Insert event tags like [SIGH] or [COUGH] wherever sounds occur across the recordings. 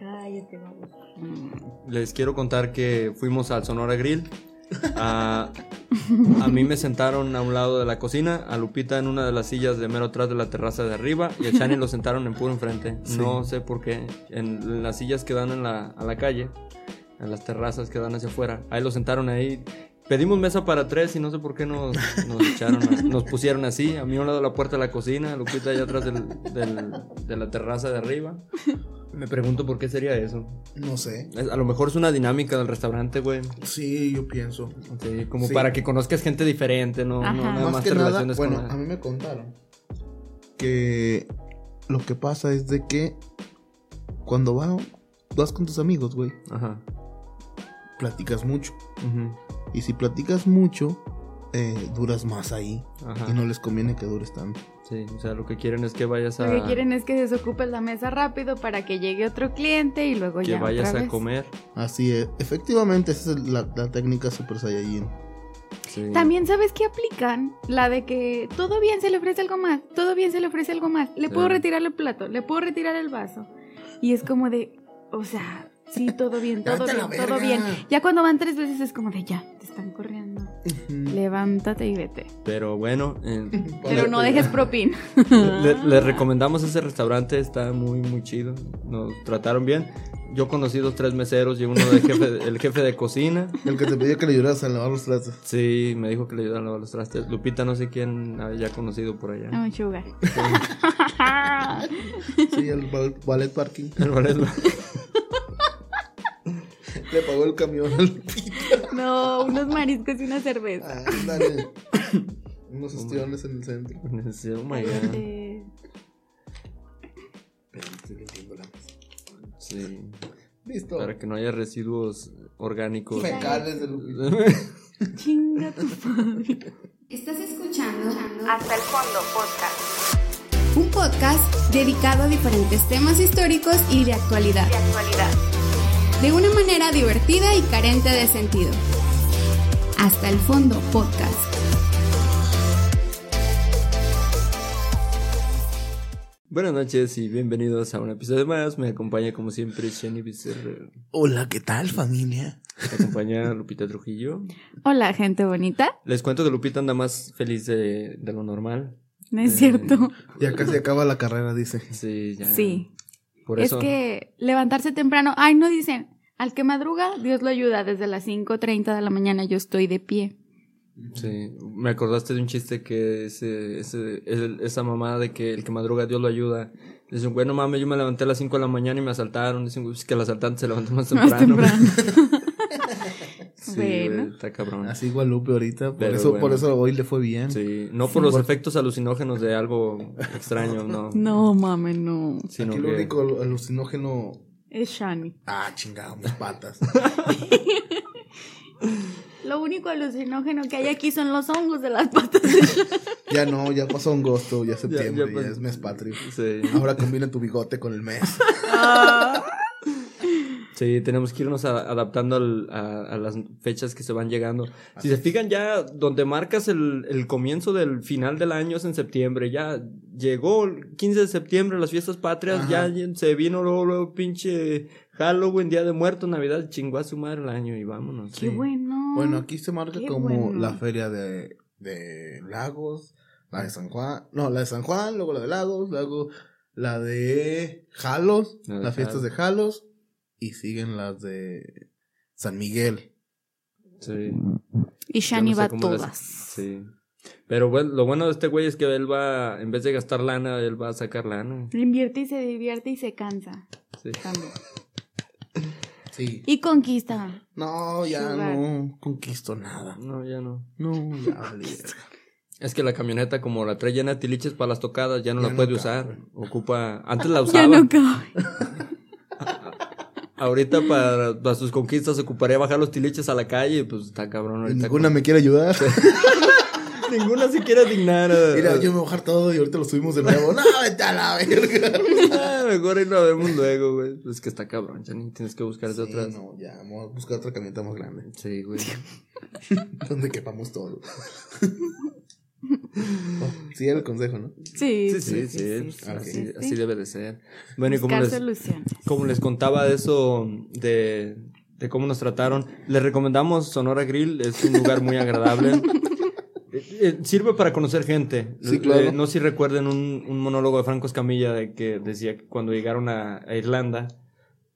Cállate, vamos. Les quiero contar que fuimos al Sonora Grill. A, a mí me sentaron a un lado de la cocina, a Lupita en una de las sillas de mero atrás de la terraza de arriba y a Shani lo sentaron en puro enfrente. No sé por qué. En, en las sillas que dan en la, a la calle, en las terrazas que dan hacia afuera, ahí lo sentaron ahí. Pedimos mesa para tres y no sé por qué nos, nos echaron, a- nos pusieron así. A mí a un lado de la puerta de la cocina, a Lupita allá atrás del- del- de la terraza de arriba. Me pregunto por qué sería eso. No sé. A lo mejor es una dinámica del restaurante, güey. Sí, yo pienso. Sí, como Sí. para que conozcas gente diferente, no, Ajá. no nada Más más que te nada, relaciones bueno, con a mí me contaron que lo que pasa es de que cuando va- vas con tus amigos, güey, Ajá. platicas mucho. ujú, Y si platicas mucho, eh, duras más ahí. Ajá. Y no les conviene que dures tanto. Sí, o sea, lo que quieren es que vayas a Lo que quieren es que desocupes la mesa rápido para que llegue otro cliente y luego que ya vayas otra a vez. comer. Así es. Efectivamente, esa es la, la técnica Super Saiyajin. Sí. También sabes que aplican la de que todo bien se le ofrece algo más, todo bien se le ofrece algo más. Le Sí. puedo retirar el plato, le puedo retirar el vaso. Y es como de, o sea, sí, todo bien, todo bien, todo verga. bien. Ya cuando van tres veces es como de, ya, te están corriendo. Levántate y vete. Pero bueno, eh, Pero no dejes propina. [LAUGHS] le, le recomendamos ese restaurante, está muy muy chido. Nos trataron bien. Yo conocí dos tres meseros y uno de jefe, el jefe de cocina. El que te pidió que le ayudaras a lavar los trastes. Sí, me dijo que le ayudaron a lavar los trastes. Lupita no sé quién haya conocido por allá. No, sugar. Sí, [LAUGHS] el bal- ballet parking. El ballet- [LAUGHS] Le pagó el camión al No, unos mariscos y una cerveza. Ah, Ándale. [LAUGHS] Unos ostiones en el centro. Sí, oh my God. Estoy mesa. Sí. Listo. Para que no haya residuos orgánicos. Fecales de Lupita. [LAUGHS] Chinga tu padre. Estás escuchando Hasta el fondo, podcast. un podcast dedicado a diferentes temas históricos y de actualidad, De actualidad. De una manera divertida y carente de sentido. Hasta el fondo podcast. Buenas noches y bienvenidos a un episodio más. Me acompaña como siempre Shani Becerra. Hola, ¿qué tal, familia? Me acompaña Lupita Trujillo. Hola, gente bonita. Les cuento que Lupita anda más feliz de, de lo normal. No es Eh, cierto. Ya casi acaba la carrera, dice. Sí, ya. Sí. Por Es eso. que levantarse temprano. Ay, no dicen. Al que madruga, Dios lo ayuda. Desde las 5:30 de la mañana yo estoy de pie. Sí. Me acordaste de un chiste que ese, esa mamá de que el que madruga Dios lo ayuda. Dicen, bueno, mames, yo me levanté a las 5 de la mañana y me asaltaron. Dicen, "Pues, es que el asaltante se levantó más temprano. Más temprano. [LAUGHS] Sí, Bueno. güey, está cabrón. Así Guadalupe ahorita. Por, Pero eso, bueno. por eso hoy le fue bien. Sí, no por los efectos alucinógenos de algo extraño, [LAUGHS] no. No, mame, no. Sino Aquí lo que único alucinógeno. Es Shani. Ah, chingado, mis patas. [LAUGHS] Lo único alucinógeno que hay aquí son los hongos de las patas ya no, ya pasó agosto, ya septiembre, ya, es mes patrio. sí. Ahora combina tu bigote con el mes. Sí, tenemos que irnos a- adaptando al- a, a las fechas que se van llegando. Si se fijan ya, donde marcas el, el comienzo del final del año es en septiembre. Ya llegó el 15 de septiembre, las fiestas patrias, Ajá. ya se vino luego, luego pinche Halloween, Día de Muertos, Navidad, chingó a su madre el año y vámonos. Qué bueno. Bueno, aquí se marca Qué como bueno. la feria de, de Lagos, la de San Juan, no, la de San Juan, luego la de Lagos, luego la de Jalos, La de las fiestas de Jalos, y siguen las de San Miguel. Sí. y Shani no sé va las- todas. Sí. Pero bueno, lo bueno de este güey es que él va, en vez de gastar lana, él va a sacar lana. Invierte y se divierte y se cansa. Sí. También. [LAUGHS] Sí. Y conquista. No, ya Sugar. no conquisto nada. No, ya no. No, ya. [LAUGHS] Es que la camioneta, como la trae llena de tiliches para las tocadas, ya no Ya la no puede cabe. usar. Ocupa. Antes [LAUGHS] la Ya usaba. no cabe. Ahorita para, para sus conquistas ocuparía bajar los tiliches a la calle. Pues está cabrón. Ahorita ninguna me quiere ayudar. [LAUGHS] ninguna se quiere dignar. a- Mira, yo me voy a bajar todo y ahorita lo subimos de nuevo. No, vete a la verga. Ah, mejor ahí lo vemos luego, güey. Pues que está cabrón, ya ni tienes que buscar de Sí, otras. no, ya, vamos a buscar otra camioneta más grande. Sí, güey. [LAUGHS] Donde quepamos todo. Oh, [LAUGHS] sí, era el consejo, ¿no? Sí, Sí, sí, sí, así, sí, así sí. debe de ser. Bueno, y como les, soluciones. como les contaba de eso, de, de cómo nos trataron, les recomendamos Sonora Grill, es un lugar muy agradable. [LAUGHS] Eh, eh, Sirve para conocer gente. Sí, claro. Eh, no sé si recuerden un, un monólogo de Franco Escamilla de que decía que cuando llegaron a, a Irlanda,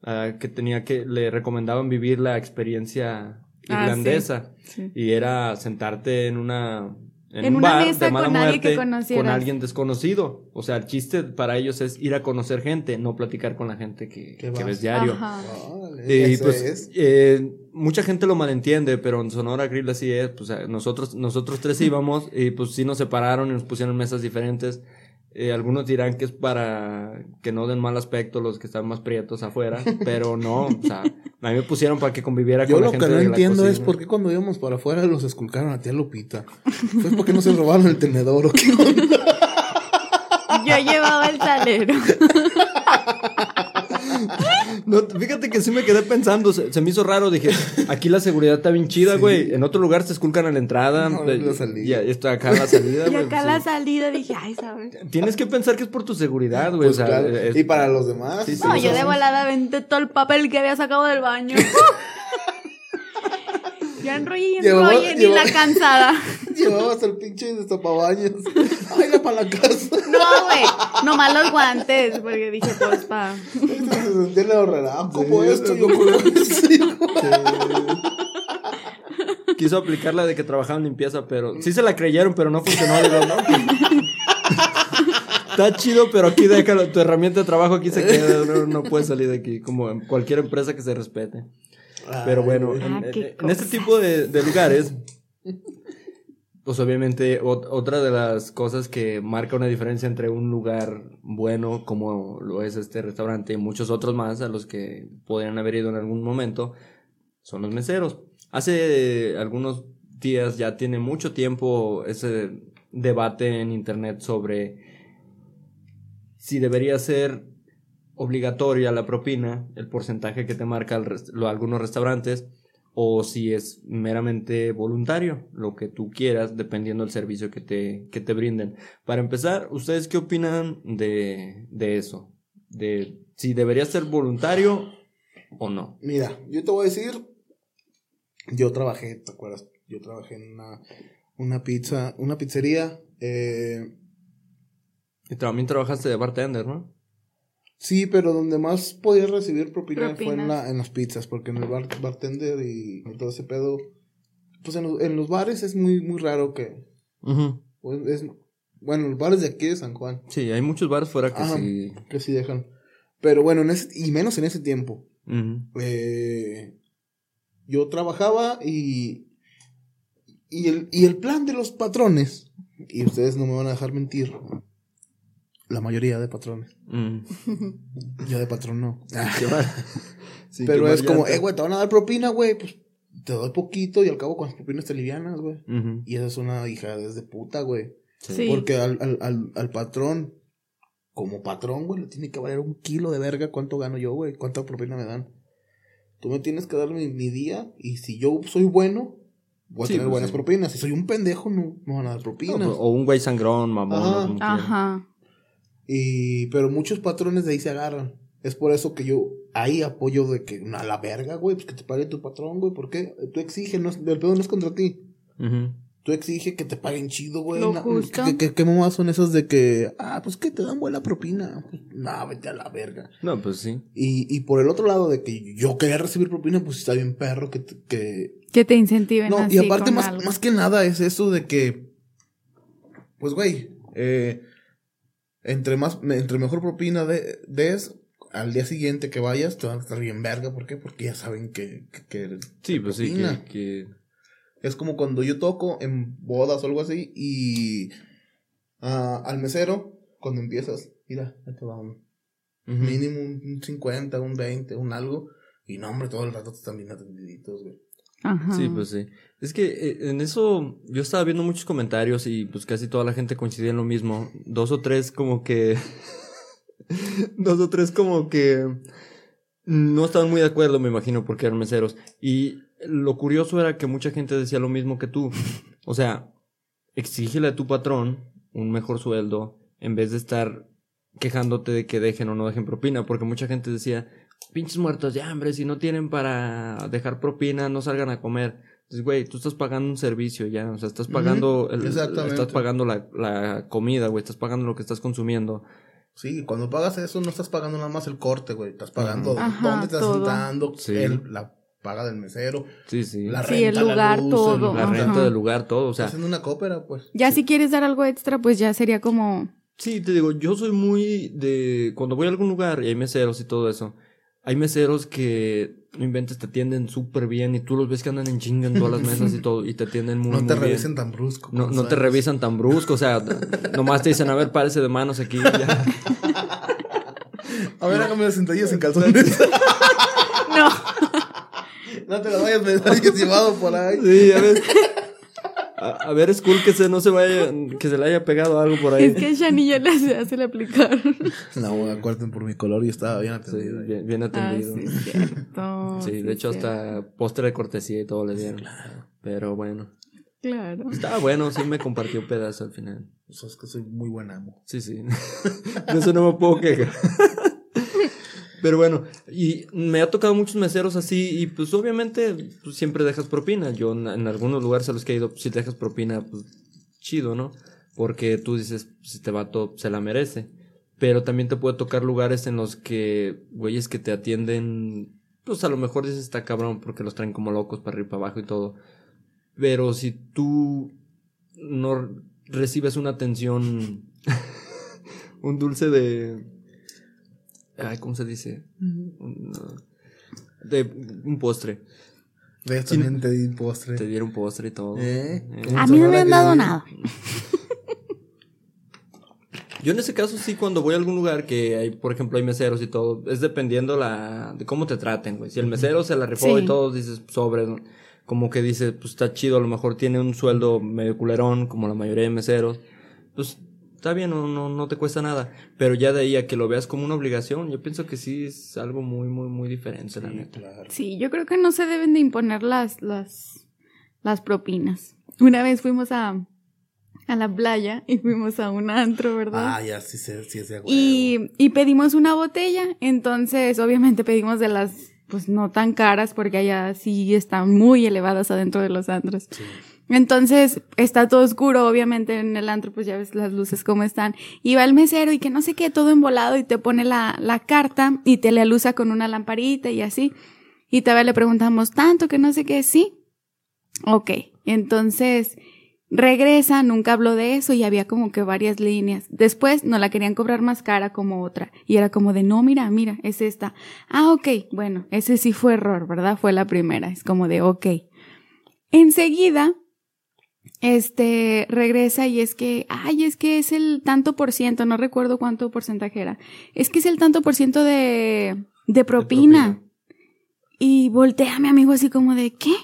que tenía que, le recomendaban vivir la experiencia Ah, irlandesa. Sí. Y era sentarte en una... En, En un una bar mesa de mala con alguien que muerte conocieras. con alguien desconocido. O sea, el chiste para ellos es ir a conocer gente, no platicar con la gente que, ves diario. Ajá. Órale, Y eso pues, es. eh, mucha gente lo malentiende, pero en Sonora Grill así es. Pues eh, nosotros, nosotros tres [LAUGHS] íbamos y pues sí nos separaron y nos pusieron mesas diferentes. Eh, algunos dirán que es para que no den mal aspecto los que están más prietos afuera, [LAUGHS] pero no, o sea, a mí me pusieron para que conviviera Yo con la lo gente que no de la entiendo es por qué cuando íbamos para afuera los esculcaron a tía Lupita. ¿Fue porque no se robaron el tenedor o qué onda? Yo llevaba el salero. [LAUGHS] No, fíjate que sí me quedé pensando, se, se me hizo raro, dije, aquí la seguridad está bien chida, güey, en otro lugar se esculcan a la entrada, No, eh, la salida. y esto acá la salida, [LAUGHS] Y güey, acá sí. la salida dije, ay, ¿sabes? Tienes que pensar que es por tu seguridad, güey, Pues o sea, claro. es- Y para los demás. Sí, sí, No, pues, yo de volada venté todo el papel que había sacado del baño. [LAUGHS] Yo enrollé y enrollé, ni la cansada. [LAUGHS] Llevabas el pinche destapabaños. [LAUGHS] Ay, la para la casa. No, güey, nomás los guantes, porque dije, pues, pa. Se sentía el quiso aplicar la de que trabajaba en limpieza, pero sí se la creyeron, pero no funcionó, digo, no, [LAUGHS] Está chido, pero aquí déjalo, tu herramienta de trabajo aquí se queda, no, no puedes salir de aquí, como en cualquier empresa que se respete. Pero bueno, Ay, en, Ah, en- en este tipo de, de lugares, pues obviamente ot- otra de las cosas que marca una diferencia entre un lugar bueno como lo es este restaurante y muchos otros más a los que podrían haber ido en algún momento son los meseros. Hace algunos días ya tiene mucho tiempo ese debate en internet sobre si debería ser obligatoria la propina, el porcentaje que te marca algunos restaurantes, o si es meramente voluntario, lo que tú quieras, dependiendo del servicio que te, que te brinden. Para empezar, ¿ustedes qué opinan de, de eso? De si debería ser voluntario o no. Mira, yo te voy a decir. Yo trabajé, ¿te acuerdas? Yo trabajé en una, una pizza, una pizzería. Eh, Y también trabajaste de bartender, ¿no? Sí, pero donde más podías recibir propina fue en, la, en las pizzas, porque en el bar, bartender y, y todo ese pedo. Pues en los, en los bares es muy, muy raro que. pues, es, bueno, los bares de aquí de San Juan. Sí, hay muchos bares fuera que Ajá. sí. Que sí dejan. Pero bueno, en ese, y menos en ese tiempo. Ujú. Eh, yo trabajaba y, y, el, y el plan de los patrones, y ustedes no me van a dejar mentir, la mayoría de patrones, Mm. [LAUGHS] yo de patrón no. Mal. Sí, Pero es como, eh, güey, te van a dar propina, güey, pues te doy poquito y al cabo con las propinas te livianas, güey. Y esa es una hija desde puta, güey. Sí. Porque al, al, al, al patrón, como patrón, güey, le tiene que valer un kilo de verga cuánto gano yo, güey, cuánta propina me dan. Tú me tienes que dar mi, mi día y si yo soy bueno, voy a Sí, tener pues, buenas sí. propinas. Si soy un pendejo, no, no van a dar propinas. No, o un güey sangrón, mamón. Ajá. Y, pero muchos patrones de ahí se agarran. Es por eso que yo ahí apoyo de que a la verga, güey, pues que te pague tu patrón, güey. ¿Por qué? Tú exiges, no el pedo no es contra ti. Ujú. Tú exige que te paguen chido, güey. Lo Na- justo. ¿Qué, qué, qué mamás son esas de que, ah, pues que te dan buena propina? Pues, no, vete a la verga. No, pues sí. Y, y por el otro lado de que yo quería recibir propina, pues está bien perro que... te- que... Que te incentiven No, así y aparte con más, algo. más que nada es eso de que, pues güey, eh, entre más, entre mejor propina de, des, al día siguiente que vayas te van a estar bien verga. ¿Por qué? Porque ya saben que, que, que Sí, pues sí, propina. que, que- Es como cuando yo toco en bodas o algo así y ah, al mesero, cuando empiezas, mira, ya te va un Ujú. mínimo un 50, un 20, un algo. Y no, hombre, todo el rato te están bien atendiditos, güey. Ajá. Sí, pues sí. Es que eh, en eso yo estaba viendo muchos comentarios y pues casi toda la gente coincidía en lo mismo. Dos o tres como que... [LAUGHS] Dos o tres como que... No estaban muy de acuerdo, me imagino, porque eran meseros. Y lo curioso era que mucha gente decía lo mismo que tú. O sea, exígele a tu patrón un mejor sueldo en vez de estar quejándote de que dejen o no dejen propina, porque mucha gente decía, pinches muertos de hambre, si no tienen para dejar propina, no salgan a comer. Entonces, güey, tú estás pagando un servicio ya, o sea, estás pagando, el- exactamente. estás pagando la, la comida, güey, estás pagando lo que estás consumiendo. Sí, cuando pagas eso no estás pagando nada más el corte, güey. Estás pagando Ajá, dónde estás todo. sentando, Sí. el- la paga del mesero, Sí, sí. la Sí, el renta, la lugar, luz, todo. el- la Ajá. renta del lugar, todo, o sea, Estás en una cópera, pues. Ya si quieres dar algo extra, pues ya sería como... Sí, te digo, yo soy muy de... Cuando voy a algún lugar y hay meseros y todo eso, hay meseros que, no inventes, te atienden súper bien y tú los ves que andan en chinga en todas las mesas y [LAUGHS] todo y te atienden muy, no te muy bien. revisen tan brusco. No, no te revisan tan brusco, o sea, [LAUGHS] nomás te dicen, a ver, párese de manos aquí. ya. [LAUGHS] A ver, hágame las sentadillas en calzones. No. no te las vayas a pensar que llevado por ahí. Sí, a ver. A, a ver, es cool que se no se vaya, que se le haya pegado algo por ahí. Es que Shani ya le hace, hace el aplicar. [LAUGHS] No, acuerden por mi color y estaba bien atendido. bien, bien Ah, atendido. sí, cierto. Sí, de hecho hasta postre de cortesía y todo le dieron. Pero bueno. Claro. Estaba bueno, sí me compartió un pedazo al final. Eso es que soy muy buen amo. Sí, sí. [LAUGHS] De eso no me puedo quejar. [LAUGHS] Pero bueno, y me ha tocado muchos meseros así y pues obviamente pues, siempre dejas propina. Yo en, algunos lugares a los que he ido, pues, si dejas propina, pues chido, ¿no? Porque tú dices, pues, este vato se la merece. Pero también te puede tocar lugares en los que, güeyes que te atienden, pues a lo mejor dices está cabrón porque los traen como locos para arriba para abajo y todo. Pero si tú no recibes una atención, [LAUGHS] un dulce de... Ay, ¿cómo se dice? Un, de un postre. De esto también te di postre. Te dieron postre y todo. ¿Eh? Eh. ¿Cómo A mí no me han dado que- nada. [LAUGHS] Yo en ese caso sí, cuando voy a algún lugar que hay, por ejemplo, hay meseros y todo, es dependiendo la de cómo te traten, güey. Si el mesero se la rifó Sí. y todo, dices, sobre, ¿no? como que dices, pues está chido, a lo mejor tiene un sueldo medio culerón, como la mayoría de meseros, pues está bien, no, no, no te cuesta nada. Pero ya de ahí a que lo veas como una obligación, yo pienso que sí es algo muy, muy, muy diferente, la Sí, neta. claro. Sí, yo creo que no se deben de imponer las, las, las propinas. Una vez fuimos a, a la playa y fuimos a un antro, ¿verdad? Ah, ya sí, sé, sí es de huevo. y, y pedimos una botella, entonces obviamente pedimos de las, pues no tan caras porque allá sí están muy elevadas adentro de los antros. Sí. Entonces está todo oscuro, obviamente en el antro, pues ya ves las luces cómo están. Y va el mesero y que no sé qué, todo embolado y te pone la, la carta y te le alusa con una lamparita y así. Y todavía le preguntamos tanto que no sé qué, sí. Ok, entonces regresa, nunca habló de eso y había como que varias líneas. Después no la querían cobrar más cara como otra. Y era como de, no, mira, mira, es esta. Ah, ok, bueno, ese sí fue error, ¿verdad? Fue la primera. Es como de, ok. Enseguida, este, regresa y es que, ay, es que es el tanto por ciento, no recuerdo cuánto porcentaje era. Es que es el tanto por ciento de, de propina. propina. Y voltea a mi amigo así como de, ¿qué?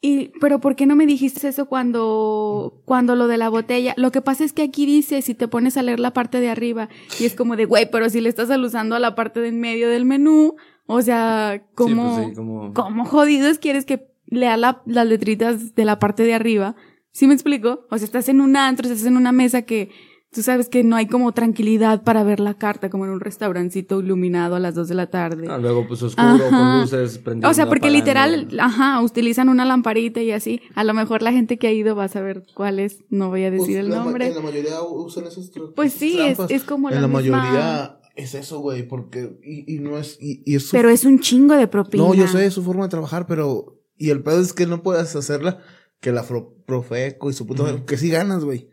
Y, pero ¿por qué no me dijiste eso cuando, cuando lo de la botella? Lo que pasa es que aquí dice, si te pones a leer la parte de arriba, y es como de, güey, pero si le estás alusando a la parte de en medio del menú, o sea, ¿cómo, Sí, pues sí, como... ¿cómo jodidos quieres que lea la- las letritas de la parte de arriba? ¿Sí me explico? O sea, estás en un antro, estás en una mesa que tú sabes que no hay como tranquilidad para ver la carta, como en un restaurancito iluminado a las 2 de la tarde. Ah, luego pues oscuro, Ajá. con luces prendiendo, O sea, porque literal, ajá, utilizan una lamparita y así. A lo mejor la gente que ha ido va a saber cuál es, no voy a decir Pues, el nombre. En la mayoría usan esos Pues sí, es, es como En la, la misma- mayoría es eso, güey, porque. Y, y no es. Y, y es su- Pero es un chingo de propina. No, yo sé, es su forma de trabajar, pero. Y el pedo es que no puedes hacerla que la Profeco y su puta. Que sí ganas, güey.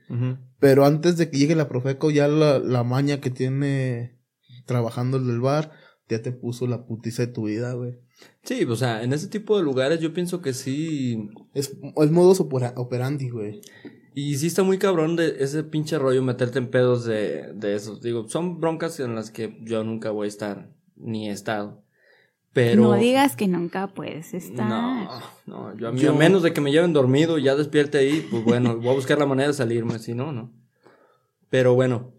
Pero antes de que llegue la Profeco, ya la, la maña que tiene trabajando el del bar, ya te puso la putiza de tu vida, güey. Sí, o sea, en ese tipo de lugares yo pienso que sí. Es, es modus opera- operandi, güey. Y sí está muy cabrón de ese pinche rollo meterte en pedos de, de esos. Digo, son broncas en las que yo nunca voy a estar, ni he estado. Pero. No digas que nunca puedes estar. No, no, yo a, mí, Yo- a menos de que me lleven dormido y ya despierte ahí, pues bueno, [LAUGHS] voy a buscar la manera de salirme, si no, no. Pero bueno,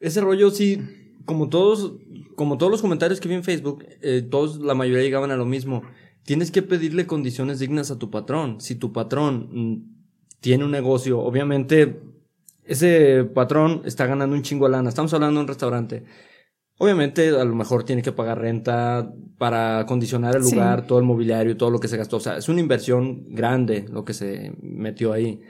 ese rollo sí, como todos, como todos los comentarios que vi en Facebook, eh, todos, la mayoría llegaban a lo mismo. Tienes que pedirle condiciones dignas a tu patrón. Si tu patrón mm, tiene un negocio, obviamente ese patrón está ganando un chingo de lana. Estamos hablando de un restaurante. Obviamente, a lo mejor tiene que pagar renta para acondicionar el Sí. lugar, todo el mobiliario, todo lo que se gastó. O sea, es una inversión grande lo que se metió ahí.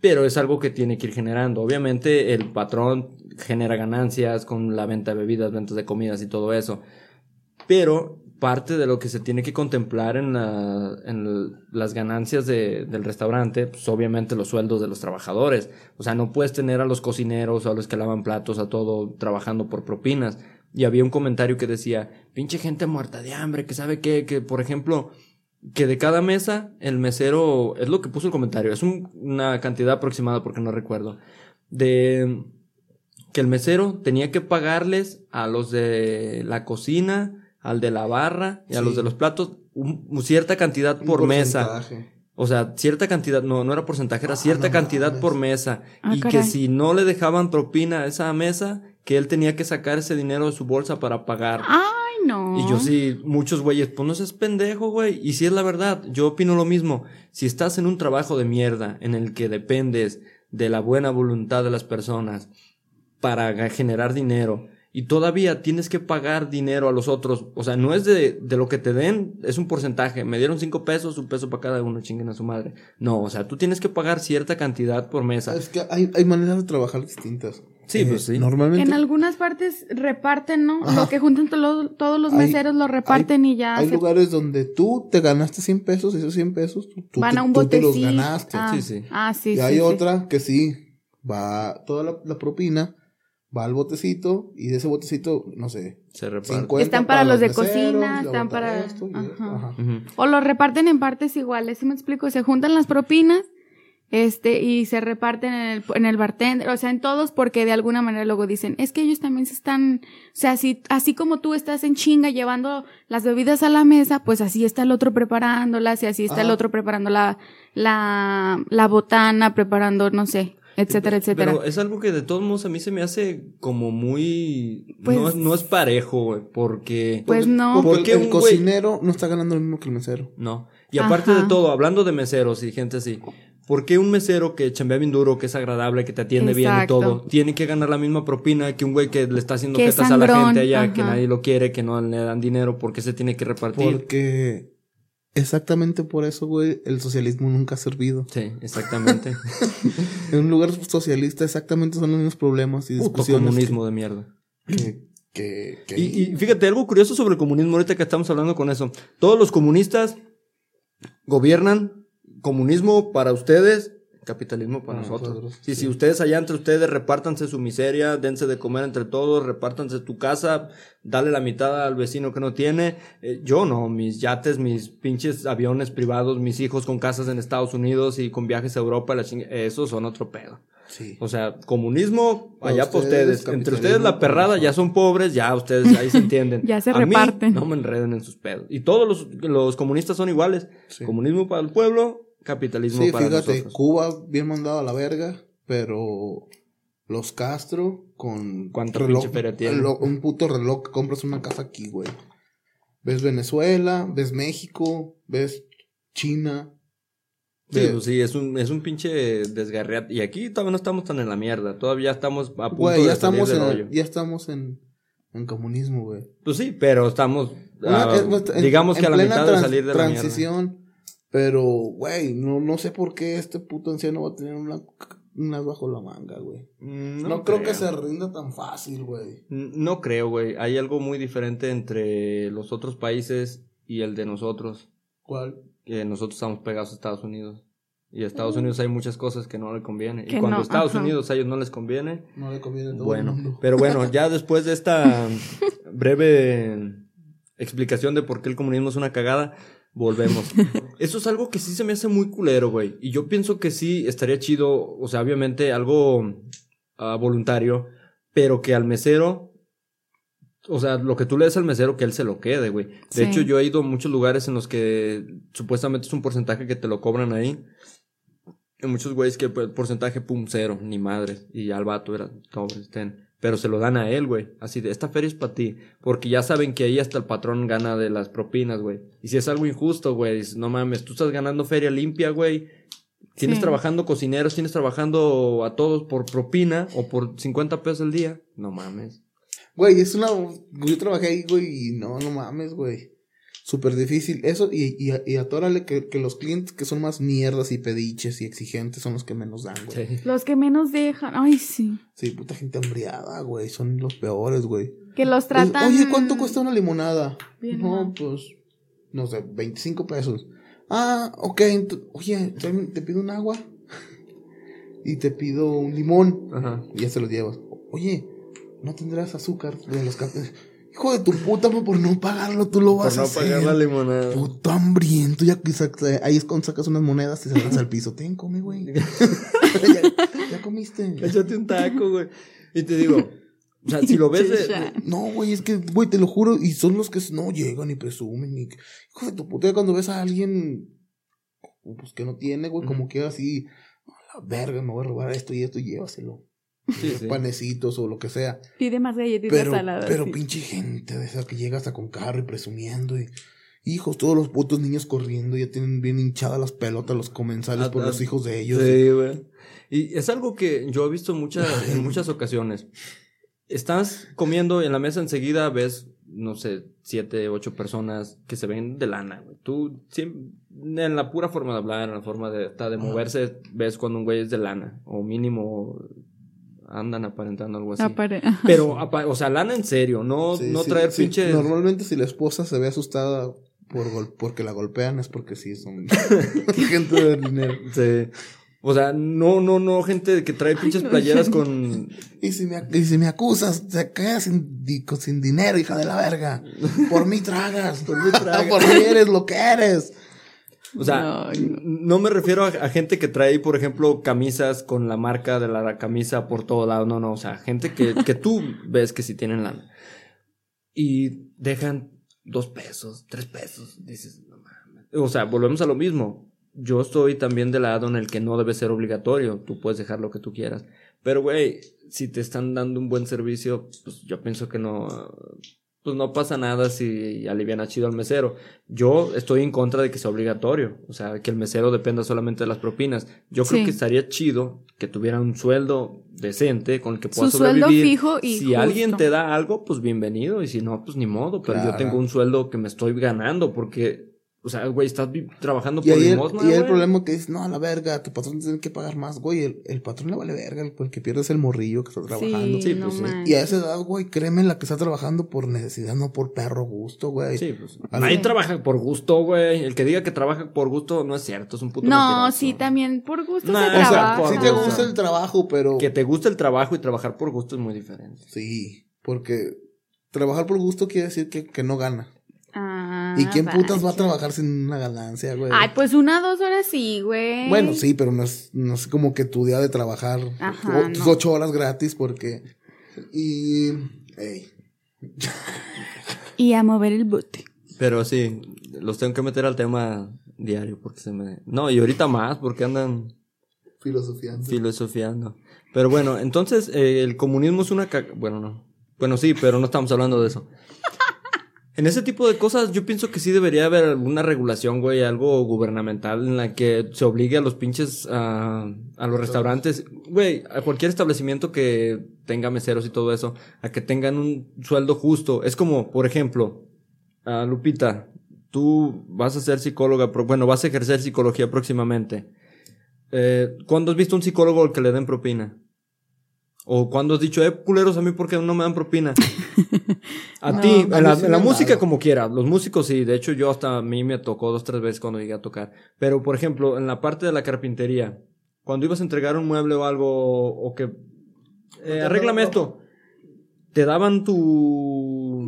Pero es algo que tiene que ir generando. Obviamente, el patrón genera ganancias con la venta de bebidas, ventas de comidas y todo eso. Pero parte de lo que se tiene que contemplar en, la- en las ganancias de- del restaurante, pues obviamente los sueldos de los trabajadores. O sea, no puedes tener a los cocineros o a los que lavan platos, a todo trabajando por propinas. Y había un comentario que decía, pinche gente muerta de hambre, que sabe qué, que por ejemplo, que de cada mesa el mesero, es lo que puso el comentario, es un- una cantidad aproximada porque no recuerdo, de que el mesero tenía que pagarles a los de la cocina, al de la barra y a los de los platos un- un cierta cantidad Un por mesa. porcentaje. O sea, cierta cantidad, no, no era porcentaje, era Ah, cierta no cantidad por mesa. Ah, y caray. que si no le dejaban propina a esa mesa, que él tenía que sacar ese dinero de su bolsa para pagar. Ay, no. Y yo sí, muchos güeyes, pues no seas pendejo, güey. Y si es la verdad, yo opino lo mismo. Si estás en un trabajo de mierda en el que dependes de la buena voluntad de las personas para generar dinero y todavía tienes que pagar dinero a los otros, o sea, no es de, de lo que te den, es un porcentaje. Me dieron cinco pesos, un peso para cada uno, chinguen a su madre. No, o sea, tú tienes que pagar cierta cantidad por mesa. Es que hay, hay maneras de trabajar distintas. Eh, Sí, pues sí. Normalmente. En algunas partes reparten, ¿no? Ajá. Lo que juntan to- todos los Hay- meseros lo reparten y ya Hay se lugares donde tú te ganaste 100 pesos y esos 100 pesos tú, tú van te, a un tú te los ganaste. Ah, Sí, sí. Ah, sí, y sí, hay sí. otra que sí, va toda la, la propina, va al botecito y de ese botecito, no sé, Se reparte. 50 Están para los de meseros, cocina, están para- esto y- ajá. ajá. Ujú. O lo reparten en partes iguales, ¿sí me explico? Se juntan las propinas, este, y se reparten en el, en el bartender, o sea, en todos, porque de alguna manera luego dicen, es que ellos también se están, o sea, así, así como tú estás en chinga llevando las bebidas a la mesa, pues así está el otro preparándolas, y así está el otro preparando la, la, la botana, preparando, no sé, etcétera, etcétera. Pero es algo que de todos modos a mí se me hace como muy... Pues- no, es- no es parejo, güey, porque... Pues no. Porque ¿Por el- cocinero no está ganando lo mismo que el mesero. No. Y aparte Ajá. de todo, hablando de meseros y gente así, ¿por qué un mesero que chambea bien duro, que es agradable, que te atiende bien y todo, tiene que ganar la misma propina que un güey que le está haciendo Que a la gente allá, que nadie lo quiere, que no le dan dinero, porque se tiene que repartir? Porque exactamente por eso, güey, el socialismo nunca ha servido. Sí, exactamente. [LAUGHS] En un lugar socialista exactamente son los mismos problemas y Puto discusiones comunismo de mierda. que, que, que- Y, y fíjate, algo curioso sobre el comunismo, ahorita que estamos hablando con eso. Todos los comunistas gobiernan comunismo para ustedes, capitalismo para, Para nosotros. nosotros, Sí, sí. si ustedes allá entre ustedes repártanse su miseria, dense de comer entre todos, repártanse tu casa, dale la mitad al vecino que no tiene. Eh, yo no, mis yates, mis pinches aviones privados, mis hijos con casas en Estados Unidos y con viajes a Europa, la ching- esos son otro pedo. sí. O sea, comunismo Para allá para ustedes, ustedes. Entre ustedes la perrada ya son pobres, ya ustedes ahí se entienden. [LAUGHS] Ya se A mí, reparten. no me enreden en sus pedos. Y todos los, los comunistas son iguales. Sí. Comunismo para el pueblo, capitalismo Sí, para fíjate, nosotros. Cuba bien mandado a la verga, pero los Castro con ¿Cuánta reloj, un puto reloj que compras una casa aquí, güey. Ves Venezuela, ves México, ves China. Sí, ves- pues sí, es un, es un pinche desgarreate. Y aquí todavía no estamos tan en la mierda. Todavía estamos a punto Güey, de ya salir estamos del en, hoyo. ya estamos en, en comunismo, güey. Pues sí, pero estamos, Una- es- pues, en- digamos que en a la mitad de salir de la mierda. transición. Pero, güey, no, no sé por qué este puto anciano va a tener una, una bajo la manga, güey. Mm, No, creo que se rinda tan fácil, güey. No creo, güey. Hay algo muy diferente entre los otros países y el de nosotros. ¿Cuál? Que nosotros estamos pegados a Estados Unidos. Y a Estados Unidos hay muchas cosas que no le conviene. Que y cuando no, a Estados ajá. Unidos a ellos no les conviene, No le conviene a todo bueno. el mundo. Pero bueno, [LAUGHS] ya después de esta breve explicación de por qué el comunismo es una cagada, volvemos. [LAUGHS] Eso es algo que sí se me hace muy culero, güey. Y yo pienso que sí estaría chido, o sea, obviamente algo ah, voluntario, pero que al mesero, o sea, lo que tú le des al mesero, que él se lo quede, güey. De Sí. hecho, yo he ido a muchos lugares en los que supuestamente es un porcentaje que te lo cobran ahí. En muchos güeyes que pues, el porcentaje, pum, cero, ni madre. Y ya el vato era, sobres, ten. Pero se lo dan a él, güey. Así de, esta feria es para ti. Porque ya saben que ahí hasta el patrón gana de las propinas, güey. Y si es algo injusto, güey, dices, no mames, tú estás ganando feria limpia, güey. Tienes Sí. trabajando cocineros, tienes trabajando a todos por propina o por 50 pesos al día. No mames. Güey, es una. Yo trabajé ahí, güey, y no, no mames, güey. Súper difícil. Eso, y, y, y atórale que, que los clientes que son más mierdas y pediches y exigentes son los que menos dan, güey. Sí. Sí. Los que menos dejan. Ay, sí. puta gente hambriada, güey. Son los peores, güey. Que los Es, tratan. Oye, ¿cuánto cuesta una limonada? Bien no, mal. pues. No sé, 25 pesos. Ah, ok. Oye, te, te pido un agua. [LAUGHS] y te pido un limón. Ajá. Y ya se lo llevas. Oye, no tendrás azúcar de los cafés. Hijo de tu puta, madre, por no pagarlo, tú lo vas Por a no hacer. pagar la limonada. Puto hambriento, ya sac- ahí es cuando sacas unas monedas y se lanza al piso. Ten, come, güey. [LAUGHS] ya, ya comiste. Échate un taco, güey. Y te digo, o sea, si lo ves de- No, güey, es que, güey, te lo juro, y son los que no llegan y presumen. Y, hijo de tu puta, ya cuando ves a alguien, pues que no tiene, güey, como que así, a la verga, me voy a robar esto y esto y llévaselo. Sí, [LAUGHS] sí. Panecitos o lo que sea. Pide más galletitas Pero, saladas. pero sí. pinche gente de esa que llega hasta con carro y presumiendo y hijos, todos los putos niños corriendo, ya tienen bien hinchadas las pelotas, los comensales Ah, por ah, los hijos de ellos. Sí, güey. Y es algo que yo he visto muchas, en muchas ocasiones. Estás comiendo y en la mesa enseguida ves, no sé, siete, ocho personas que se ven de lana, güey. Tú, en la pura forma de hablar, en la forma de, hasta de moverse, ves cuando un güey es de lana. O mínimo andan aparentando algo así. Apare- [LAUGHS] Pero, o sea, lana en serio, no, Sí, no sí, traer sí. pinches... Normalmente si la esposa se ve asustada por gol porque la golpean es porque sí son [LAUGHS] gente de dinero. Sí. O sea, no, no, no, gente que trae pinches no, playeras con... Y si me, y si me acusas, te quedas sin, di- sin dinero, hija de la verga. Por mí tragas. Por mí [LAUGHS] tragas. Por mí eres lo que eres. O sea, no. no me refiero a, a gente que trae, por ejemplo, camisas con la marca de la camisa por todo lado. No, no. O sea, gente que, [LAUGHS] que tú ves que sí tienen lana. Y dejan dos pesos, tres pesos. Dices, no mames. O sea, volvemos a lo mismo. Yo estoy también del lado en el que no debe ser obligatorio. Tú puedes dejar lo que tú quieras. Pero, güey, si te están dando un buen servicio, pues yo pienso que no. Pues no pasa nada si alivian chido al mesero. Yo estoy en contra de que sea obligatorio. O sea, que el mesero dependa solamente de las propinas. Yo creo Sí. que estaría chido que tuviera un sueldo decente con el que pueda Su sueldo sobrevivir. fijo y Si justo. alguien te da algo, pues bienvenido. Y si no, pues ni modo. Pero yo tengo un sueldo que me estoy ganando porque, o sea, güey, estás trabajando Y por ahí, el, limosna, y ahí el güey. problema que dices, no, a la verga, tu patrón tiene que pagar más, güey. El, el patrón le vale verga, el, el que pierde es el morrillo que está trabajando. Sí, Sí, no pues, sí. Y a esa edad, güey, créeme la que está trabajando por necesidad, no por perro gusto, güey. Sí, pues. Nadie trabaja por gusto, güey. El que diga que trabaja por gusto no es cierto, es un puto No, mentiroso. sí, también por gusto No, se o sea, O sea, trabaja. sí te gusta el trabajo, pero... Que te guste el trabajo y trabajar por gusto es muy diferente. Sí, porque trabajar por gusto quiere decir que, que no gana. Ah, ¿Y quién putas va a trabajar sin una ganancia, güey? Ay, pues una, dos horas sí, güey. Bueno, sí, pero no es, no es como que tu día de trabajar Ajá, o- tus no. ocho horas gratis porque... Y... Ey, Y a mover el bote. Pero sí, los tengo que meter al tema diario porque se me... No, y ahorita más porque andan filosofía. filosofiando. Pero bueno, entonces eh, el comunismo es una... ca- Bueno, no. Bueno, sí, pero no estamos hablando de eso. En ese tipo de cosas yo pienso que sí debería haber alguna regulación, güey, algo gubernamental en la que se obligue a los pinches, a los restaurantes, güey, a cualquier establecimiento que tenga meseros y todo eso, a que tengan un sueldo justo. Es como, por ejemplo, ah, Lupita, tú vas a ser psicóloga, bueno, vas a ejercer psicología próximamente. Eh, ¿Cuándo has visto un psicólogo al que le den propina? ¿O cuando has dicho, eh, culeros, a mí por qué no me dan propina? [LAUGHS] A No, ti, a la, sí música como quiera. Los músicos sí, de hecho yo hasta a mí me tocó dos, tres veces cuando llegué a tocar. Pero, por ejemplo, en la parte de la carpintería, cuando ibas a entregar un mueble o algo, o que, eh, arréglame esto, te daban tu,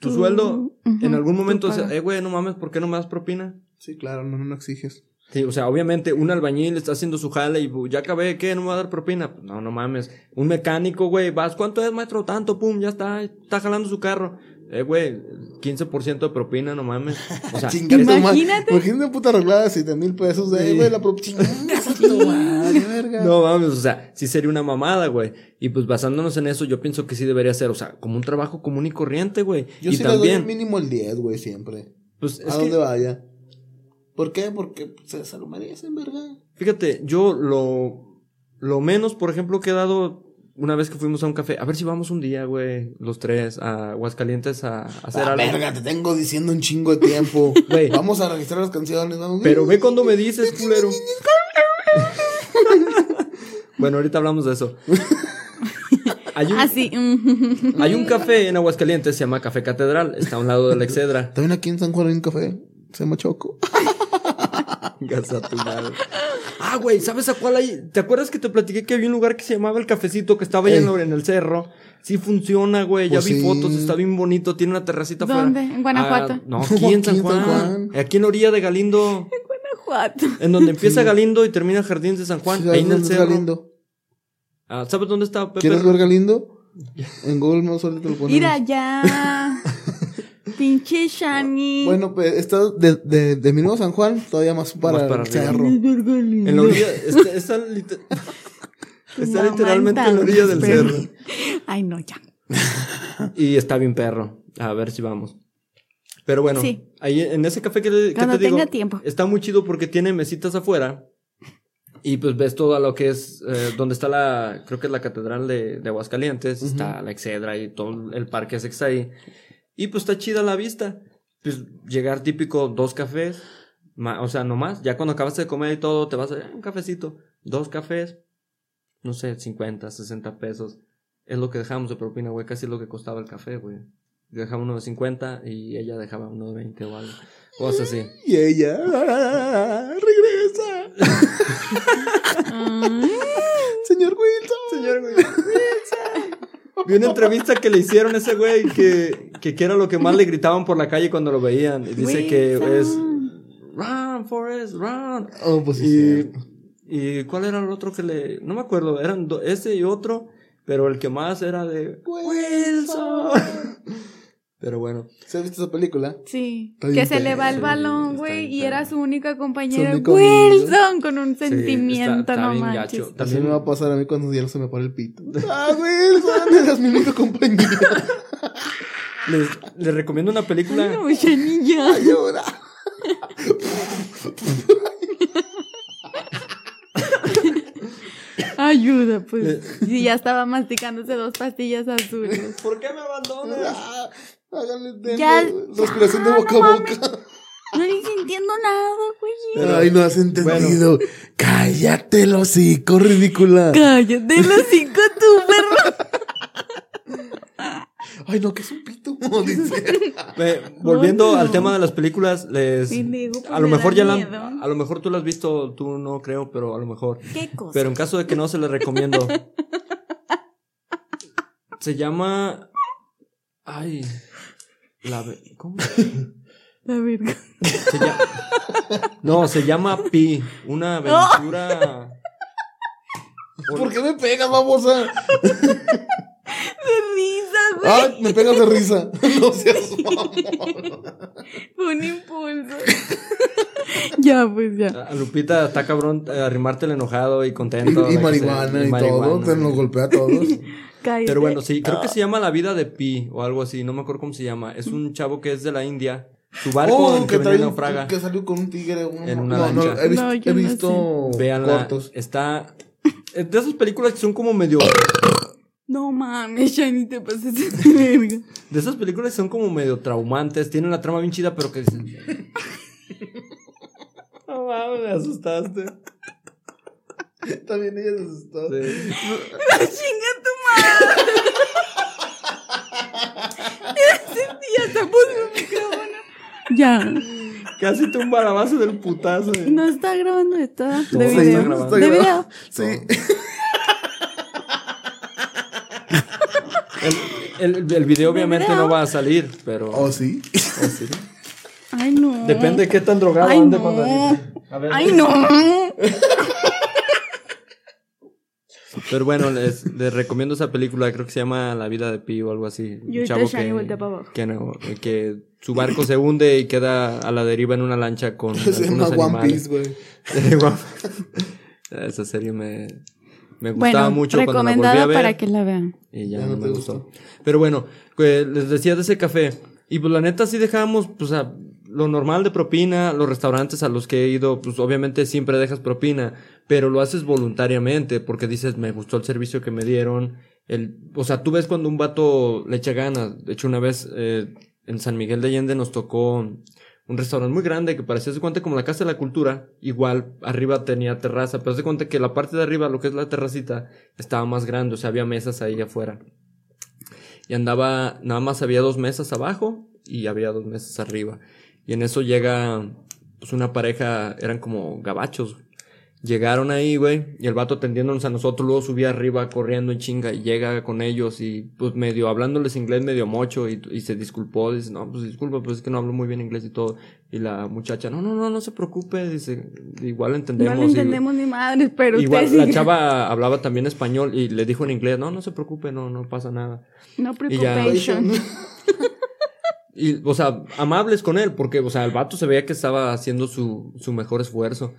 tu Tu- sueldo, en algún momento, decías, eh, güey, no mames, ¿por qué no me das propina? Sí, claro, no, no exiges. Sí, o sea, obviamente un albañil está haciendo su jale y "Bu, ya acabé, ¿qué? ¿No me va a dar propina? Pues, no, no mames. Un mecánico, güey, vas, ¿cuánto es, maestro? Tanto, pum, ya está, está jalando su carro. Eh, güey, 15% de propina, no mames. O sea, [LAUGHS] imagínate. Imagínate una puta arreglada de 7 mil pesos de, Sí. güey, la propina. [LAUGHS] [LAUGHS] No mames, o sea, sí sería una mamada, güey. Y pues basándonos en eso, yo pienso que sí debería ser, o sea, como un trabajo común y corriente, güey. Yo y sí le doy también, mínimo el 10, güey, siempre. pues es a que, donde vaya. ¿Por qué? Porque pues, se lo merecen, verga. Fíjate, yo lo, lo menos, por ejemplo, que he dado una vez que fuimos a un café, a ver si vamos un día, güey, los tres, a Aguascalientes a, a hacer Ah, algo. verga, te tengo diciendo un chingo de tiempo. [LAUGHS] Güey. Vamos a registrar las canciones. Vamos. Pero ve cuando me dices, [LAUGHS] culero. bueno, ahorita hablamos de eso. Hay un, Así. [LAUGHS] hay un café en Aguascalientes, se llama Café Catedral, está a un lado de la Excedra. También aquí en San Juan hay un café. Se llama Choco. Tu madre. Ah, güey, ¿sabes a cuál hay? ¿Te acuerdas que te platiqué que había un lugar que se llamaba El Cafecito que estaba ahí en, en el cerro? Sí funciona, güey. Ya Pues vi sí. fotos, está bien bonito, tiene una terracita afuera. ¿Dónde? ¿En Guanajuato? Ah, no, [LAUGHS] aquí en San en Juan. Juan. Aquí en la orilla de Galindo. [LAUGHS] Guanajuato. En donde empieza Galindo y termina Jardines de San Juan. Sí, ahí en el ¿dónde es cerro. Galindo? Ah, ¿Sabes dónde está Pepe? ¿Quieres ver Galindo? [LAUGHS] En Google Maps ahorita lo ponemos. Mira ya. Pinche Shani. Bueno, pues está de, de, de mi nuevo San Juan, todavía más para, Más para el cerro. En la orilla. Está, [LAUGHS] literalmente en la orilla del perro. cerro. Ay, no, ya. [LAUGHS] Y está bien perro. A ver si vamos. Pero bueno, Sí. ahí en ese café que, te- que Cuando te digo, tenga tiempo. está muy chido porque tiene mesitas afuera. Y pues ves todo lo que es, eh, donde está la, creo que es la catedral de, de Aguascalientes, está la Excedra y todo el parque ese que está ahí. Y pues está chida la vista. Pues llegar típico dos cafés, ma- o sea, no más. Ya cuando acabaste de comer y todo, te vas a "Eh, un cafecito, dos cafés, no sé, 50, 60 pesos. Es lo que dejamos de propina, güey, casi es lo que costaba el café, güey. Dejaba uno de 50 y ella dejaba uno de 20 o algo. Cosas así. Y ella [LAUGHS] regresa. [LAUGHS] Señor Wilson. Señor güey. Vi una entrevista que le hicieron a ese güey que, que, que era lo que más le gritaban por la calle cuando lo veían. Y dice que es Run, Forrest, run. Oh, pues sí. Y, y cuál era el otro que le. No me acuerdo, eran do- ese y otro, pero el que más era de Wilson. Pero bueno, ¿Se ha visto esa película? Sí. Que se le va el balón, güey. Y era su única compañera. Su único amigo. Wilson, con un Sí, sentimiento, está- está no manches. gacho. También me va a pasar a mí cuando ya no se me para el pito. [LAUGHS] Ah, Wilson, eres mi única compañía. [LAUGHS] les, les recomiendo una película. No, Shani, ya. Llora. [LAUGHS] Ayuda, pues. Y ya estaba masticándose dos pastillas azules. ¿Por qué me abandonas? Ah, Háganle dentro. Ya- Respiración de ya, boca no a boca. No estoy sintiendo nada, güey. Pero- Ay, no has entendido. Cállate, el hocico, ridícula. Cállate los cinco tú, perro. Ay, no, que es un pito. [LAUGHS] Dice. Ve, volviendo no. al tema de las películas, les pues a lo me mejor ya la a lo mejor tú la has visto, tú no creo, pero a lo mejor. ¿Qué cosa? Pero en caso de que no se les recomiendo. [LAUGHS] se llama ay la ve- ¿cómo? [LAUGHS] La verga. Se llama- No, se llama Pi, una [LAUGHS] aventura [LAUGHS] ¿Por qué me pegas, babosa? De risa, güey. Ay, me pegas de risa. No seas. Fue un impulso. ya, pues ya. A Lupita está cabrón eh, arrimarte el enojado y contento. Y que marihuana y todo. Te nos golpea a todos. Cállate. Pero bueno, sí, creo que se llama La vida de Pi o algo así, no me acuerdo cómo se llama. Es un chavo que es de la India. Su barco Oh, en el que que, naufraga. que salió con un tigre. uno- En una no, no, lancha. he visto, No, he yo no visto Véanla. cortos. Está. es De esas películas que son como medio. No mames, Shani, te pases de verga. De esas películas que son como medio traumantes. Tienen la trama bien chida, pero que. [LAUGHS] No mames, me asustaste. [LAUGHS] También ella se asustó. Sí. [LAUGHS] Chinga tu madre. [LAUGHS] ya se puso el micrófono. Ya. Casi tumba la base del putazo. eh. No está grabando, está No, de sí video. está grabando. de video. Sí. El, el, el video obviamente no va a salir, pero. ¿Oh, sí? Oh, sí. Ay, no. Depende de qué tan drogado Ay, ande no. cuando. A ver. Ay, no. Pero bueno, les, les recomiendo esa película, creo que se llama La vida de Pi o algo así. Y Un chavo que, que, no- que su barco se hunde y queda a la deriva en una lancha con [LAUGHS] Se llama algunos One animales. Piece, güey. [LAUGHS] Esa serie me, me gustaba Bueno, mucho cuando la volví a ver. para que la vean. Y ya, Ya no, no me gustó. gustó. Pero bueno, que les decía de ese café. Y pues la neta sí dejábamos, pues a lo normal de propina, los restaurantes a los que he ido, pues obviamente siempre dejas propina, pero lo haces voluntariamente porque dices, me gustó el servicio que me dieron. El, o sea, tú ves cuando un vato le echa ganas. De hecho, una vez eh, en San Miguel de Allende nos tocó un restaurante muy grande que parecía, se cuenta como la Casa de la Cultura. Igual, arriba tenía terraza, pero se cuenta que la parte de arriba, lo que es la terracita, estaba más grande, o sea, había mesas ahí afuera. Y andaba, nada más había dos mesas abajo y había dos mesas arriba. Y en eso llega, pues una pareja, eran como gabachos. Llegaron ahí, güey, y el vato atendiéndonos a nosotros, luego subía arriba corriendo en chinga y llega con ellos y pues medio hablándoles inglés medio mocho y, y se disculpó, dice, no, pues disculpa, pues es que no hablo muy bien inglés y todo. Y la muchacha, no, no, no, no se preocupe, dice, igual entendemos. No y- entendemos ni madre, pero Igual usted la sigue. chava hablaba también español y le dijo en inglés, no, no se preocupe, no, no pasa nada. No preocupación. [LAUGHS] [LAUGHS] Y, o sea, amables con él, porque, o sea, el vato se veía que estaba haciendo su, su mejor esfuerzo.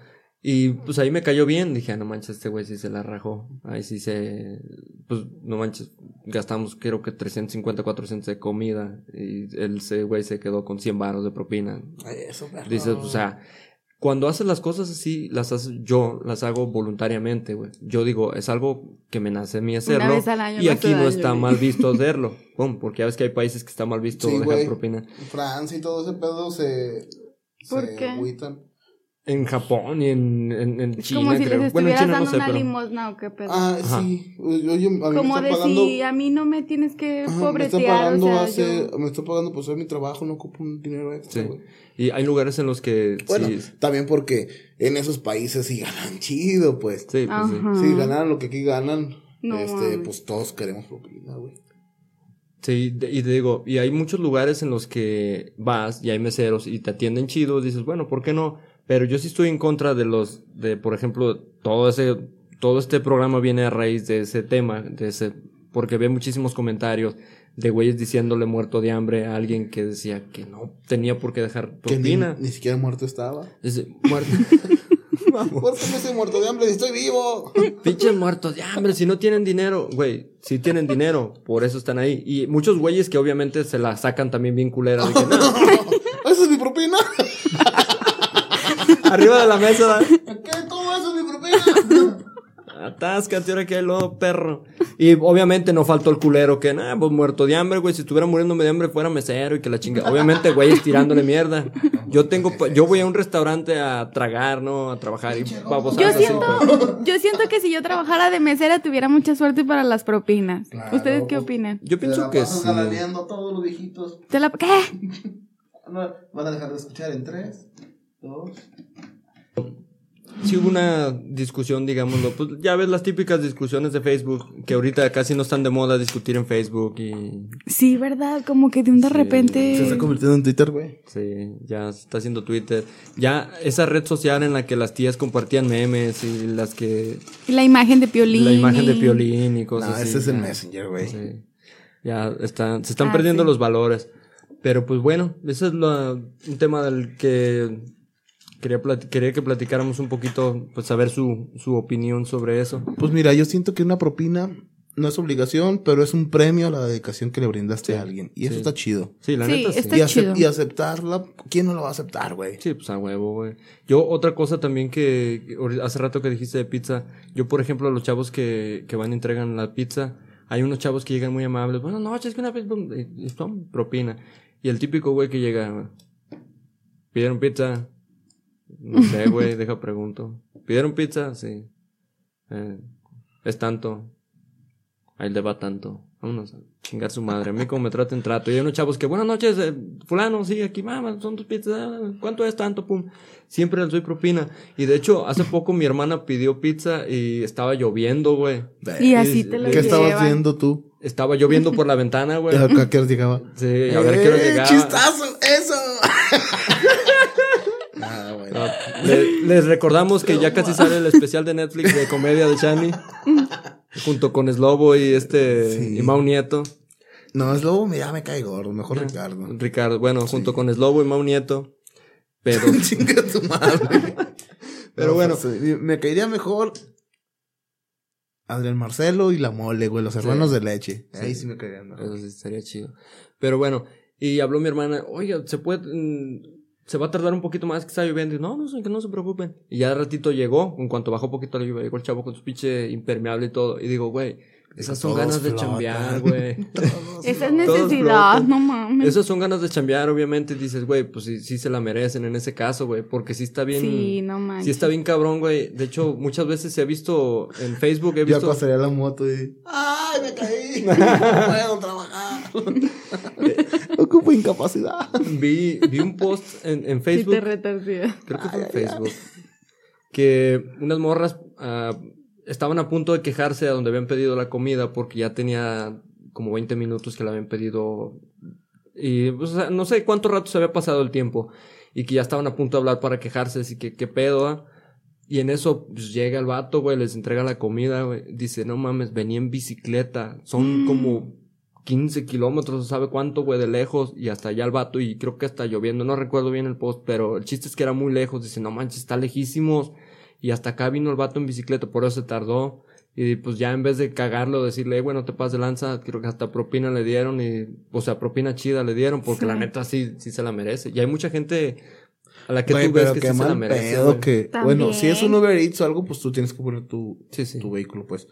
Y pues ahí me cayó bien, dije, ah, no manches, este güey sí se la rajó. Ahí sí se, pues no manches, gastamos creo que 350, 400 de comida y ese güey se quedó con 100 baros de propina. Eso. Dices, o sea, cuando haces las cosas así, las haces, yo las hago voluntariamente, güey. Yo digo, es algo que me nace a mí hacerlo. vez al año y aquí no daño, está güey. mal visto [LAUGHS] hacerlo. Pum, porque ya ves que hay países que está mal visto Sí, dejar güey. propina. Francia y todo ese pedo se. ¿Por se qué? agüitan. En Japón y en, en, China, como si creo. les bueno, en China no dando sé, una pero. limosna o qué pedo. Ah, Ajá. sí. Oye, a mí me como están de pagando. si a mí no me tienes que Ajá, me pobretear, pagando o sea, hace, yo- me están pagando por hacer mi trabajo, no ocupo un dinero extra, Sí. güey. Y hay lugares en los que. Bueno, sí, también porque en esos países sí ganan [LAUGHS] chido, pues. sí, pues sí. Si ganaran lo que aquí ganan, No este, pues todos queremos propina, güey. Sí, de- y te digo, y hay muchos lugares en los que vas y hay meseros y te atienden chidos, dices, bueno, ¿por qué no? Pero yo sí estoy en contra de los, de, por ejemplo, todo ese, todo este programa viene a raíz de ese tema, de ese, porque ve muchísimos comentarios de güeyes diciéndole muerto de hambre a alguien que decía que no tenía por qué dejar Que ni, propina. ni siquiera muerto estaba. Dice, muerto. [LAUGHS] [LAUGHS] ¿Por qué me estoy muerto de hambre? ¡Estoy vivo! Pinches muertos de hambre, si no tienen dinero, güey, si tienen dinero, por eso están ahí. Y muchos güeyes que obviamente se la sacan también bien culera de que no, ¿Esa es mi propina? Arriba de la mesa, ¿Qué? ¿Cómo eso es mi propina? atáscate ahora que hay lodo, perro. Y obviamente no faltó el culero que, nah, pues muerto de hambre, güey, si estuviera muriéndome de hambre fuera mesero y que la chinga. Obviamente, güeyes tirándole mierda. Yo tengo, pa- yo voy a un restaurante a tragar, ¿no? A trabajar y babosadas Yo así, siento, yo siento que si yo trabajara de mesera tuviera mucha suerte para las propinas. Claro. ¿Ustedes qué opinan? Yo Te la pienso que pasas sí. todos los viejitos. ¿Te la qué? [LAUGHS] No, van a dejar de escuchar en tres, dos. Sí hubo una discusión, digámoslo, pues ya ves las típicas discusiones de Facebook, que ahorita casi no están de moda discutir en Facebook y Sí, ¿verdad? Como que de un de Sí. repente... Se está convirtiendo en Twitter, güey. sí, ya se está haciendo Twitter. Ya esa red social en la que las tías compartían memes y las que... Y la imagen de Piolín. La imagen de Piolín y No, cosas así. ese es el ya. Messenger, güey. Sí. Ya están, se están Ah, perdiendo sí. los valores. Pero pues bueno, ese es la- un tema del que quería, quería que platicáramos un poquito, pues saber su, su opinión sobre eso. Pues mira, yo siento que una propina no es obligación, pero es un premio a la dedicación que le brindaste Sí, a alguien. Y eso está chido. Sí, la Sí, neta sí. está Y, acep- chido. y aceptarla, ¿quién no la va a aceptar, güey? Sí, pues a huevo, güey. Yo, otra cosa también que, hace rato que dijiste de pizza, yo, por ejemplo, los chavos que, que van y entregan la pizza, hay unos chavos que llegan muy amables, buenas noches, que una pizza, y son propina. Y el típico güey que llega, ¿pidieron pizza? No sé, [LAUGHS] güey, deja pregunto. ¿Pidieron pizza? Sí. Eh, es tanto. Ahí le va tanto. Vámonos a chingar su madre. A mí como me traten trato. Y hay unos chavos que, buenas noches, eh, fulano, sí, aquí, mamá, son tus pizzas. ah, ¿Cuánto es tanto? Pum. Siempre les doy propina. Y de hecho, hace [LAUGHS] poco mi hermana pidió pizza y estaba lloviendo, güey. Y Sí, así sí. te lo ¿Qué ¿Qué estabas haciendo tú? Estaba lloviendo por la [LAUGHS] ventana, güey. ¿A qué hora llegaba? Sí, a ver qué hora ¡Eh, llegaba. ¡Chistazo! ¡Eso! Le- [LAUGHS] les recordamos que ya casi sale el especial de Netflix de comedia de Chani. [LAUGHS] junto con Slobo y este Sí. y Mau Nieto. No, es lobo, ya me cae gordo. Mejor Ricardo. Ricardo, bueno, junto con Slobo y Mau Nieto. Pero, [LAUGHS] Chinga tu madre. pero No, bueno, pues, me caería mejor Adrián Marcelo y la mole, güey, los hermanos de leche. Ahí sí me caerían mejor. eso sí estaría chido. Pero bueno, y habló mi hermana, oiga, se puede, mm, se va a tardar un poquito más que está lloviendo. Y, no, no, que no se preocupen. Y ya de ratito llegó, en cuanto bajó un poquito la lluvia, llegó el chavo con su pinche impermeable y todo. Y digo, güey, esas son ganas de chambear, güey. [LAUGHS] Esa es necesidad, no mames. Esas son ganas de chambear, obviamente. y Dices, güey, pues sí, sí se la merecen en ese caso, güey. Porque sí está bien. Sí, no manches. Sí está bien cabrón, güey. De hecho, muchas veces se ha visto en Facebook, he Ya visto... pasaría la moto y. ¡Ay, me caí! [LAUGHS] No puedo trabajar. [LAUGHS] Ocupo incapacidad. Vi, vi un post en, en Sí Facebook. te retorcía. creo que fue en Facebook, que unas morras ah, estaban a punto de quejarse a donde habían pedido la comida porque ya tenía como 20 minutos que la habían pedido y pues, o sea, no sé cuánto rato se había pasado el tiempo y que ya estaban a punto de hablar para quejarse, así que qué pedo, ah? Y en eso pues, llega el vato, güey, les entrega la comida, güey. Dice, no mames, venía en bicicleta. Son como 15 kilómetros, ¿sabe cuánto, güey, de lejos? Y hasta allá el vato, y creo que está lloviendo, no recuerdo bien el post, pero el chiste es que era muy lejos. Dice, no manches, está lejísimos. Y hasta acá vino el vato en bicicleta, por eso se tardó. Y pues ya en vez de cagarlo, decirle, "Eh, güey, no te pases de lanza, creo que hasta propina le dieron y, o sea, propina chida le dieron, porque Sí. la neta sí, sí se la merece. Y hay mucha gente a la que Güey, tú ves que sí se la merece. pedo que... Bueno, si es un Uber Eats o algo, pues tú tienes que poner tu, Sí, sí. tu vehículo, pues.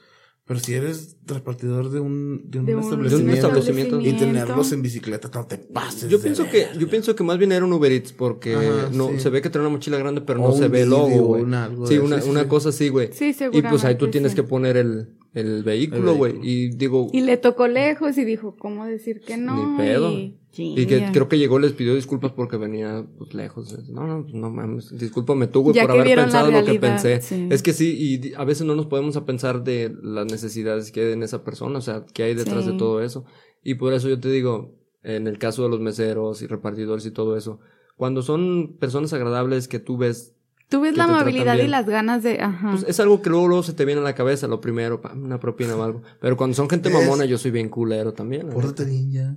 Pero si eres repartidor de un, de un De un establecimiento, establecimiento. y tenerlos en bicicleta, no te pases. Yo de pienso que, yo pienso que más bien era un Uber Eats porque Ajá, no, sí. se ve que trae una mochila grande, pero O no se ve el logo, güey. Sí, una, sí, una sí. cosa así, güey. Sí, Y seguramente. pues ahí tú tienes que poner el, el vehículo, güey. Y digo, Y le tocó lejos y dijo, ¿cómo decir que no? Ni pedo. Y, y que creo que llegó, les pidió disculpas porque venía pues, lejos. No, no, pues, no mames. Discúlpame tú, güey, por haber pensado lo que pensé. sí. Es que sí, y a veces no nos podemos a pensar de las necesidades que hay en esa persona, o sea, que hay detrás Sí. de todo eso. Y por eso yo te digo, en el caso de los meseros y repartidores y todo eso, cuando son personas agradables que tú ves Tú ves la amabilidad y las ganas de... Ajá. Pues es algo que luego, luego se te viene a la cabeza, lo primero, una propina o algo. Pero cuando son gente mamona, yo soy bien culero también. Pórtate bien ya.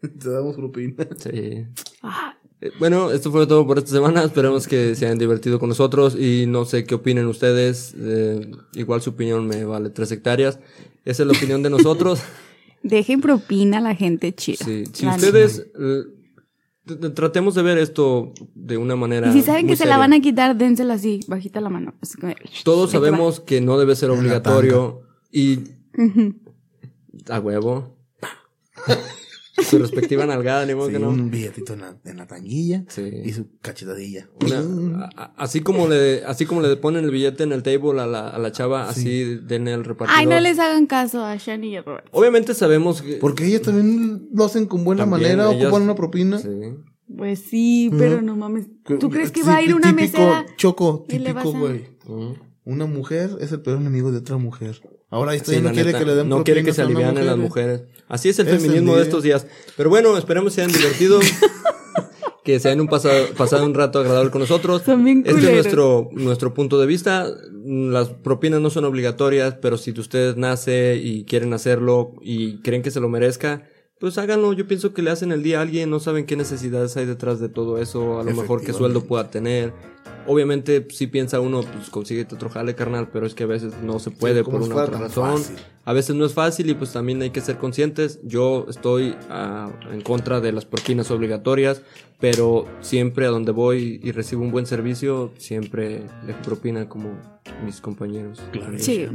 [LAUGHS] Te damos propina. Sí. Ah, Eh, Bueno, esto fue todo por esta semana. Esperemos que se hayan divertido con nosotros y no sé qué opinen ustedes. Eh, igual su opinión me vale tres hectáreas. Esa es la opinión de nosotros. [LAUGHS] dejen propina a la gente chida. Sí. Si La ustedes eh, tratemos de ver esto de una manera. Y si saben muy que se la van a quitar, dénsela así, bajita la mano. Todos sabemos que no debe ser obligatorio y a huevo. Su respectiva nalgada, ni modo Sí, que no. un billetito en la, en la tanguilla Sí. y su cachetadilla. Una- a- así como le así como le ponen el billete en el table a la, a la chava, así denle el repartidor. Ay, no les hagan caso a Shani y a Robert. Obviamente sabemos que Porque ellas también lo hacen con buena También, manera, ellas- ocupan una propina. Sí. Pues sí, pero no mames. ¿Tú crees que va a ir una típico, mesera? Choco, típico, güey. Una mujer es el peor enemigo de otra mujer. Ahora esto Sí, ya no quiere neta, que le den no quiere que se a alivianen las mujer. mujeres. Así es el Es feminismo de estos días. Pero bueno, esperemos se hayan divertido. [LAUGHS] que se hayan un pasado, pasado un rato agradable con nosotros. Son bien este es nuestro, nuestro punto de vista. Las propinas no son obligatorias, pero si usted nace y quieren hacerlo y creen que se lo merezca, pues háganlo. Yo pienso que le hacen el día a alguien, no saben qué necesidades hay detrás de todo eso, a lo mejor qué sueldo pueda tener. Obviamente, si piensa uno, pues consíguete otro jale, carnal, pero es que a veces no se puede por una otra razón. fácil. A veces no es fácil y pues también hay que ser conscientes. Yo estoy ah, en contra de las propinas obligatorias, pero siempre a donde voy y recibo un buen servicio, siempre dejo propina como mis compañeros. Sí.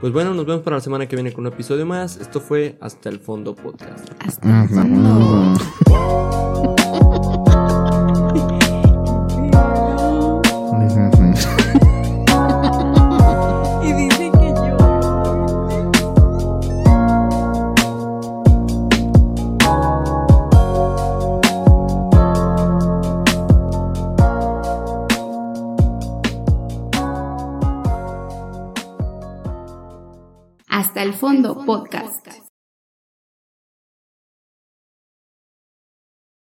Pues bueno, nos vemos para la semana que viene con un episodio más. Esto fue Hasta el Fondo Podcast. Hasta el fondo. Podcast.